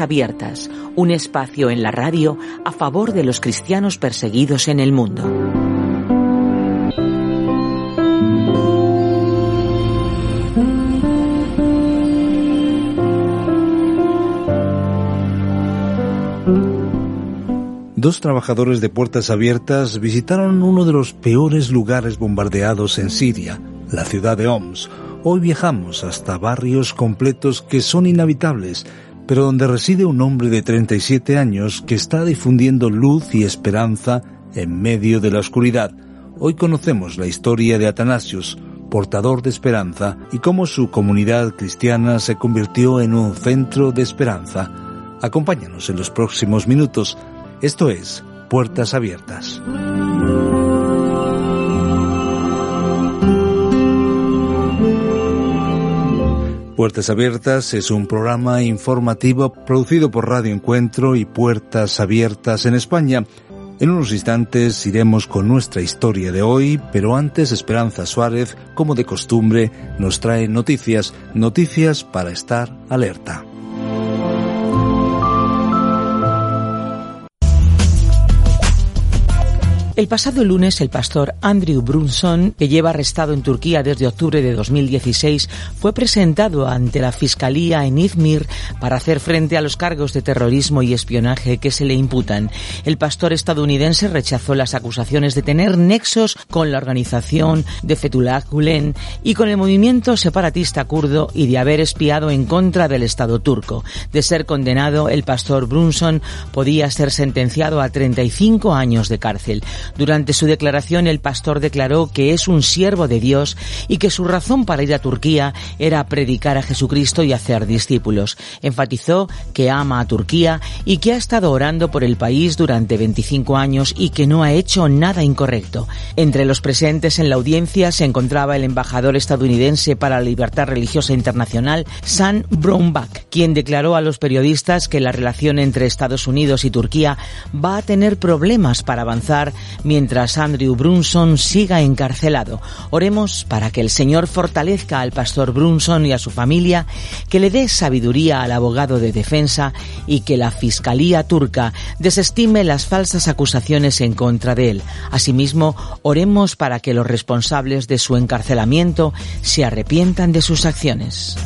Abiertas, un espacio en la radio a favor de los cristianos perseguidos en el mundo. Dos trabajadores de Puertas Abiertas visitaron uno de los peores lugares bombardeados en Siria, la ciudad de Homs. Hoy viajamos hasta barrios completos que son inhabitables, pero donde reside un hombre de 37 años que está difundiendo luz y esperanza en medio de la oscuridad. Hoy conocemos la historia de Atanasius, portador de esperanza, y cómo su comunidad cristiana se convirtió en un centro de esperanza. Acompáñanos en los próximos minutos. Esto es Puertas Abiertas. Puertas Abiertas es un programa informativo producido por Radio Encuentro y Puertas Abiertas en España. En unos instantes iremos con nuestra historia de hoy, pero antes Esperanza Suárez, como de costumbre, nos trae noticias, noticias para estar alerta. El pasado lunes, el pastor Andrew Brunson, que lleva arrestado en Turquía desde octubre de 2016, fue presentado ante la Fiscalía en Izmir para hacer frente a los cargos de terrorismo y espionaje que se le imputan. El pastor estadounidense rechazó las acusaciones de tener nexos con la organización de Fethullah Gulen y con el movimiento separatista kurdo y de haber espiado en contra del Estado turco. De ser condenado, el pastor Brunson podía ser sentenciado a 35 años de cárcel. Durante su declaración, el pastor declaró que es un siervo de Dios y que su razón para ir a Turquía era predicar a Jesucristo y hacer discípulos. Enfatizó que ama a Turquía y que ha estado orando por el país durante 25 años y que no ha hecho nada incorrecto. Entre los presentes en la audiencia se encontraba el embajador estadounidense para la libertad religiosa internacional, Sam Brownback, quien declaró a los periodistas que la relación entre Estados Unidos y Turquía va a tener problemas para avanzar mientras Andrew Brunson siga encarcelado. Oremos para que el Señor fortalezca al pastor Brunson y a su familia, que le dé sabiduría al abogado de defensa y que la Fiscalía turca desestime las falsas acusaciones en contra de él. Asimismo, oremos para que los responsables de su encarcelamiento se arrepientan de sus acciones.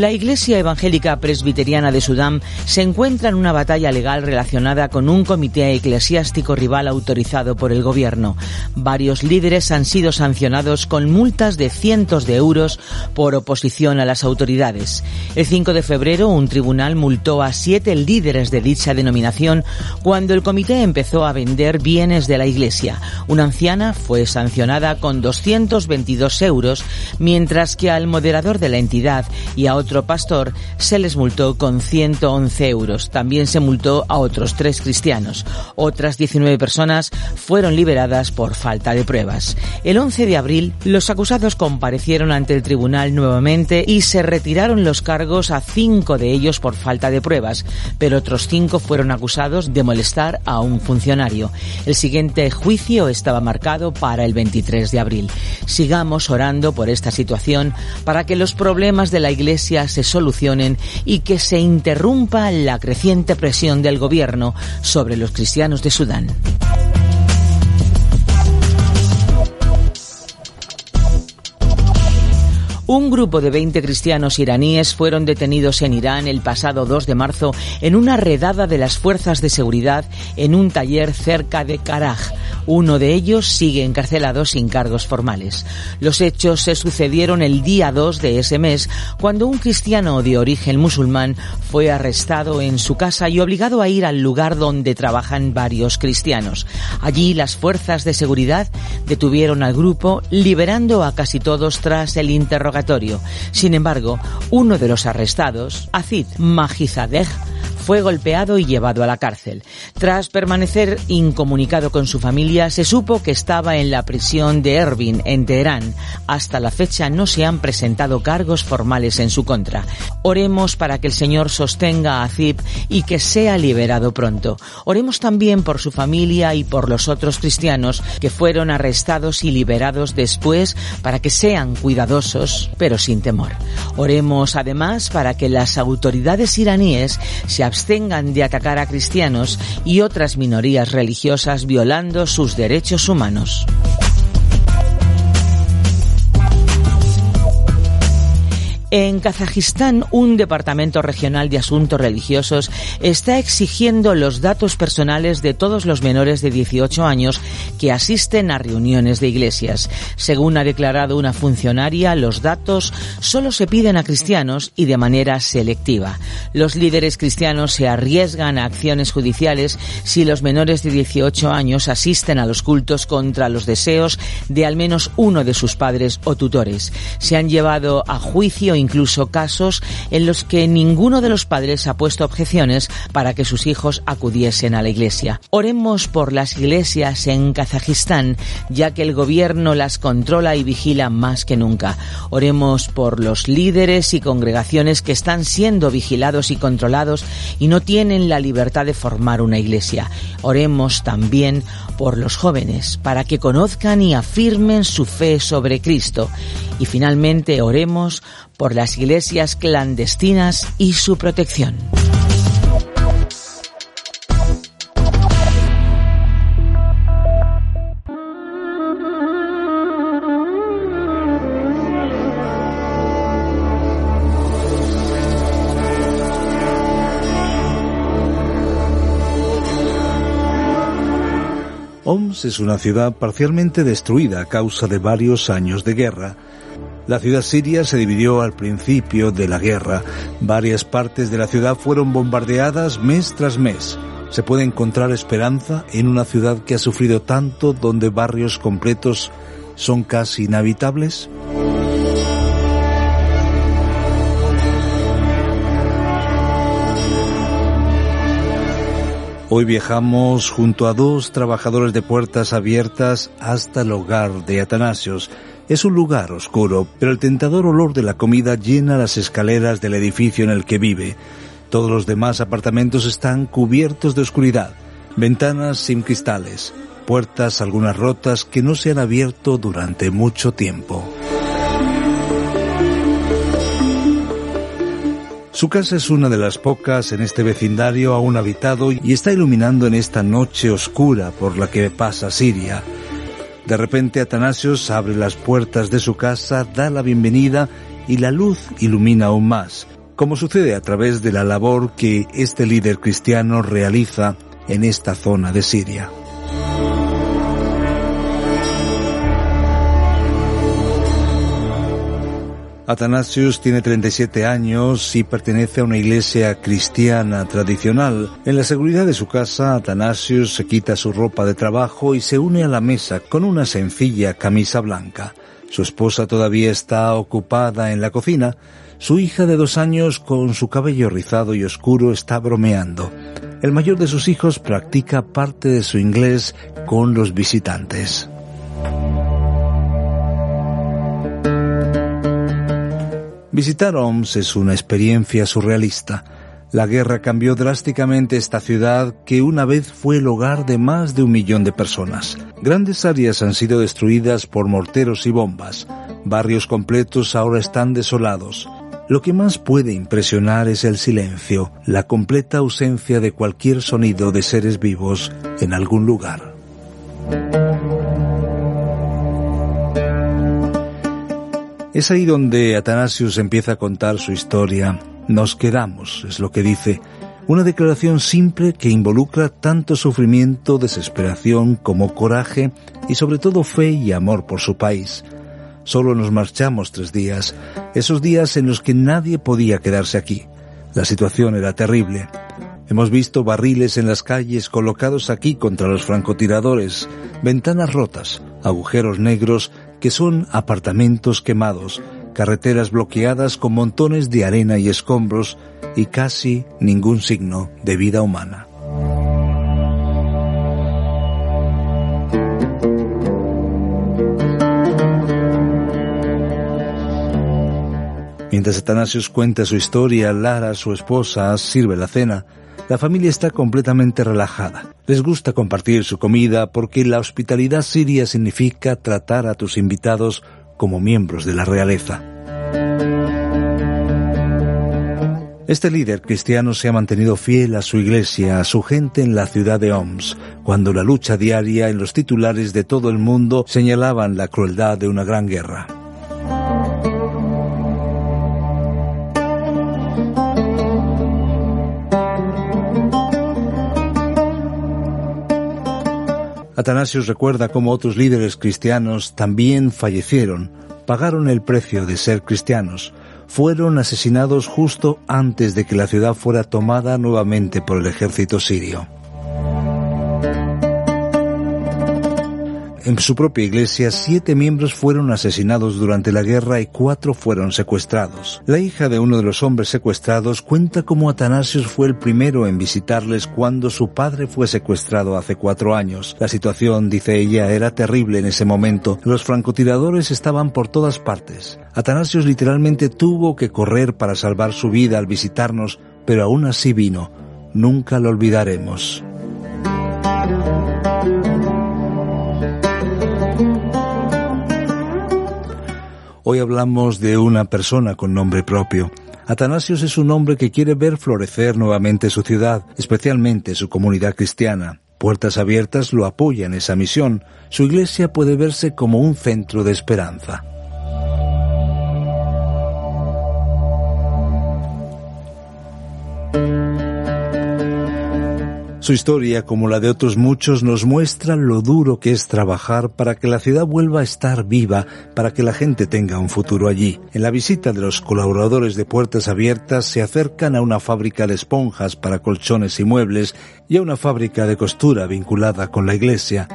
La Iglesia Evangélica Presbiteriana de Sudán se encuentra en una batalla legal relacionada con un comité eclesiástico rival autorizado por el gobierno. Varios líderes han sido sancionados con multas de cientos de euros por oposición a las autoridades. El 5 de febrero, un tribunal multó a siete líderes de dicha denominación cuando el comité empezó a vender bienes de la Iglesia. Una anciana fue sancionada con 222 euros, mientras que al moderador de la entidad y a otro pastor se les multó con 111 euros. También se multó a otros tres cristianos. Otras 19 personas fueron liberadas por falta de pruebas. El 11 de abril, los acusados comparecieron ante el tribunal nuevamente y se retiraron los cargos a cinco de ellos por falta de pruebas, pero otros cinco fueron acusados de molestar a un funcionario. El siguiente juicio estaba marcado para el 23 de abril. Sigamos orando por esta situación para que los problemas de la Iglesia se solucionen y que se interrumpa la creciente presión del gobierno sobre los cristianos de Sudán. Un grupo de 20 cristianos iraníes fueron detenidos en Irán el pasado 2 de marzo en una redada de las fuerzas de seguridad en un taller cerca de Karaj. Uno de ellos sigue encarcelado sin cargos formales. Los hechos se sucedieron el día 2 de ese mes cuando un cristiano de origen musulmán fue arrestado en su casa y obligado a ir al lugar donde trabajan varios cristianos. Allí las fuerzas de seguridad detuvieron al grupo liberando a casi todos tras el interrogatorio sin embargo, uno de los arrestados, Azid Majizadeh, fue golpeado y llevado a la cárcel. Tras permanecer incomunicado con su familia, se supo que estaba en la prisión de Erbil, en Teherán. Hasta la fecha no se han presentado cargos formales en su contra. Oremos para que el Señor sostenga a Zip y que sea liberado pronto. Oremos también por su familia y por los otros cristianos que fueron arrestados y liberados después para que sean cuidadosos, pero sin temor. Oremos además para que las autoridades iraníes se abstengan de atacar a cristianos y otras minorías religiosas violando sus derechos humanos. En Kazajistán, un departamento regional de asuntos religiosos está exigiendo los datos personales de todos los menores de 18 años que asisten a reuniones de iglesias. Según ha declarado una funcionaria, los datos solo se piden a cristianos y de manera selectiva. Los líderes cristianos se arriesgan a acciones judiciales si los menores de 18 años asisten a los cultos contra los deseos de al menos uno de sus padres o tutores. Se han llevado a juicio incluso casos en los que ninguno de los padres ha puesto objeciones para que sus hijos acudiesen a la iglesia. Oremos por las iglesias en Kazajistán, ya que el gobierno las controla y vigila más que nunca. Oremos por los líderes y congregaciones que están siendo vigilados y controlados y no tienen la libertad de formar una iglesia. Oremos también por los jóvenes, para que conozcan y afirmen su fe sobre Cristo. Y finalmente oremos por las iglesias clandestinas y su protección. Homs es una ciudad parcialmente destruida a causa de varios años de guerra. La ciudad siria se dividió al principio de la guerra. Varias partes de la ciudad fueron bombardeadas mes tras mes. ¿Se puede encontrar esperanza en una ciudad que ha sufrido tanto donde barrios completos son casi inhabitables? Hoy viajamos junto a dos trabajadores de puertas abiertas hasta el hogar de Atanasios. Es un lugar oscuro, pero el tentador olor de la comida llena las escaleras del edificio en el que vive. Todos los demás apartamentos están cubiertos de oscuridad, ventanas sin cristales, puertas algunas rotas que no se han abierto durante mucho tiempo. Su casa es una de las pocas en este vecindario aún habitado y está iluminando en esta noche oscura por la que pasa Siria. De repente Atanasios abre las puertas de su casa, da la bienvenida y la luz ilumina aún más, como sucede a través de la labor que este líder cristiano realiza en esta zona de Siria. Atanasius tiene 37 años y pertenece a una iglesia cristiana tradicional. En la seguridad de su casa, Atanasius se quita su ropa de trabajo y se une a la mesa con una sencilla camisa blanca. Su esposa todavía está ocupada en la cocina. Su hija de dos años, con su cabello rizado y oscuro, está bromeando. El mayor de sus hijos practica parte de su inglés con los visitantes. Visitar Homs es una experiencia surrealista. La guerra cambió drásticamente esta ciudad que una vez fue el hogar de más de un millón de personas. Grandes áreas han sido destruidas por morteros y bombas. Barrios completos ahora están desolados. Lo que más puede impresionar es el silencio, la completa ausencia de cualquier sonido de seres vivos en algún lugar. Es ahí donde Atanasius empieza a contar su historia. Nos quedamos, es lo que dice. Una declaración simple que involucra tanto sufrimiento, desesperación como coraje y sobre todo fe y amor por su país. Solo nos marchamos tres días, esos días en los que nadie podía quedarse aquí. La situación era terrible. Hemos visto barriles en las calles colocados aquí contra los francotiradores, ventanas rotas, agujeros negros que son apartamentos quemados, carreteras bloqueadas con montones de arena y escombros y casi ningún signo de vida humana. Mientras Atanasios cuenta su historia, Lara, su esposa, sirve la cena. La familia está completamente relajada. Les gusta compartir su comida porque la hospitalidad siria significa tratar a tus invitados como miembros de la realeza. Este líder cristiano se ha mantenido fiel a su iglesia, a su gente en la ciudad de Homs, cuando la lucha diaria en los titulares de todo el mundo señalaban la crueldad de una gran guerra. Atanasios recuerda cómo otros líderes cristianos también fallecieron, pagaron el precio de ser cristianos, fueron asesinados justo antes de que la ciudad fuera tomada nuevamente por el ejército sirio. En su propia iglesia, siete miembros fueron asesinados durante la guerra y cuatro fueron secuestrados. La hija de uno de los hombres secuestrados cuenta cómo Atanasios fue el primero en visitarles cuando su padre fue secuestrado hace cuatro años. La situación, dice ella, era terrible en ese momento. Los francotiradores estaban por todas partes. Atanasios literalmente tuvo que correr para salvar su vida al visitarnos, pero aún así vino. Nunca lo olvidaremos. Hoy hablamos de una persona con nombre propio. Atanasios es un hombre que quiere ver florecer nuevamente su ciudad, especialmente su comunidad cristiana. Puertas Abiertas lo apoya en esa misión. Su iglesia puede verse como un centro de esperanza. Su historia, como la de otros muchos, nos muestra lo duro que es trabajar para que la ciudad vuelva a estar viva, para que la gente tenga un futuro allí. En la visita de los colaboradores de Puertas Abiertas se acercan a una fábrica de esponjas para colchones y muebles y a una fábrica de costura vinculada con la iglesia.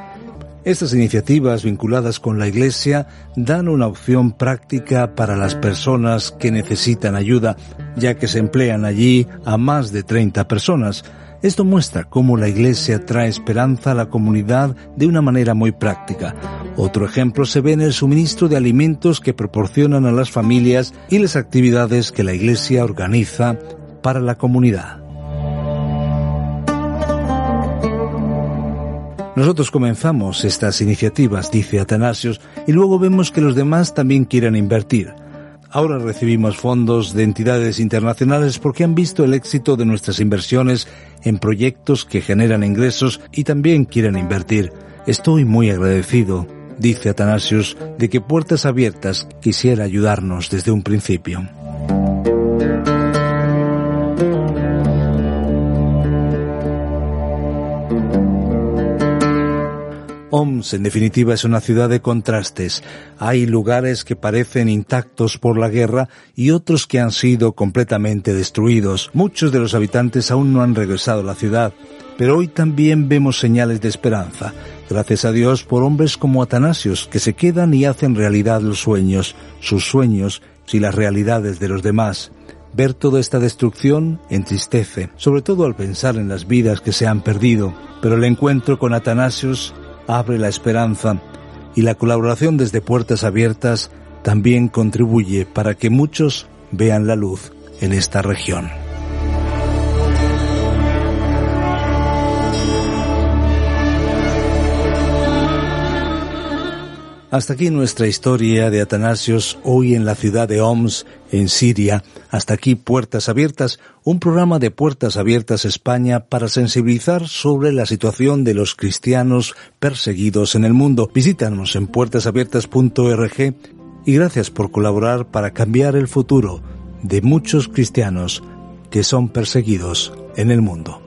Estas iniciativas vinculadas con la Iglesia dan una opción práctica para las personas que necesitan ayuda, ya que se emplean allí a más de 30 personas. Esto muestra cómo la Iglesia trae esperanza a la comunidad de una manera muy práctica. Otro ejemplo se ve en el suministro de alimentos que proporcionan a las familias y las actividades que la Iglesia organiza para la comunidad. Nosotros comenzamos estas iniciativas, dice Atanasios, y luego vemos que los demás también quieren invertir. Ahora recibimos fondos de entidades internacionales porque han visto el éxito de nuestras inversiones en proyectos que generan ingresos y también quieren invertir. Estoy muy agradecido, dice Atanasius, de que Puertas Abiertas quisiera ayudarnos desde un principio. En definitiva, es una ciudad de contrastes. Hay lugares que parecen intactos por la guerra y otros que han sido completamente destruidos. Muchos de los habitantes aún no han regresado a la ciudad, pero hoy también vemos señales de esperanza. Gracias a Dios por hombres como Atanasios, que se quedan y hacen realidad los sueños, sus sueños y las realidades de los demás. Ver toda esta destrucción entristece, sobre todo al pensar en las vidas que se han perdido, pero el encuentro con Atanasios abre la esperanza y la colaboración desde Puertas Abiertas también contribuye para que muchos vean la luz en esta región. Hasta aquí nuestra historia de Atanasios hoy en la ciudad de Homs, en Siria. Hasta aquí Puertas Abiertas, un programa de Puertas Abiertas España para sensibilizar sobre la situación de los cristianos perseguidos en el mundo. Visítanos en puertasabiertas.org y gracias por colaborar para cambiar el futuro de muchos cristianos que son perseguidos en el mundo.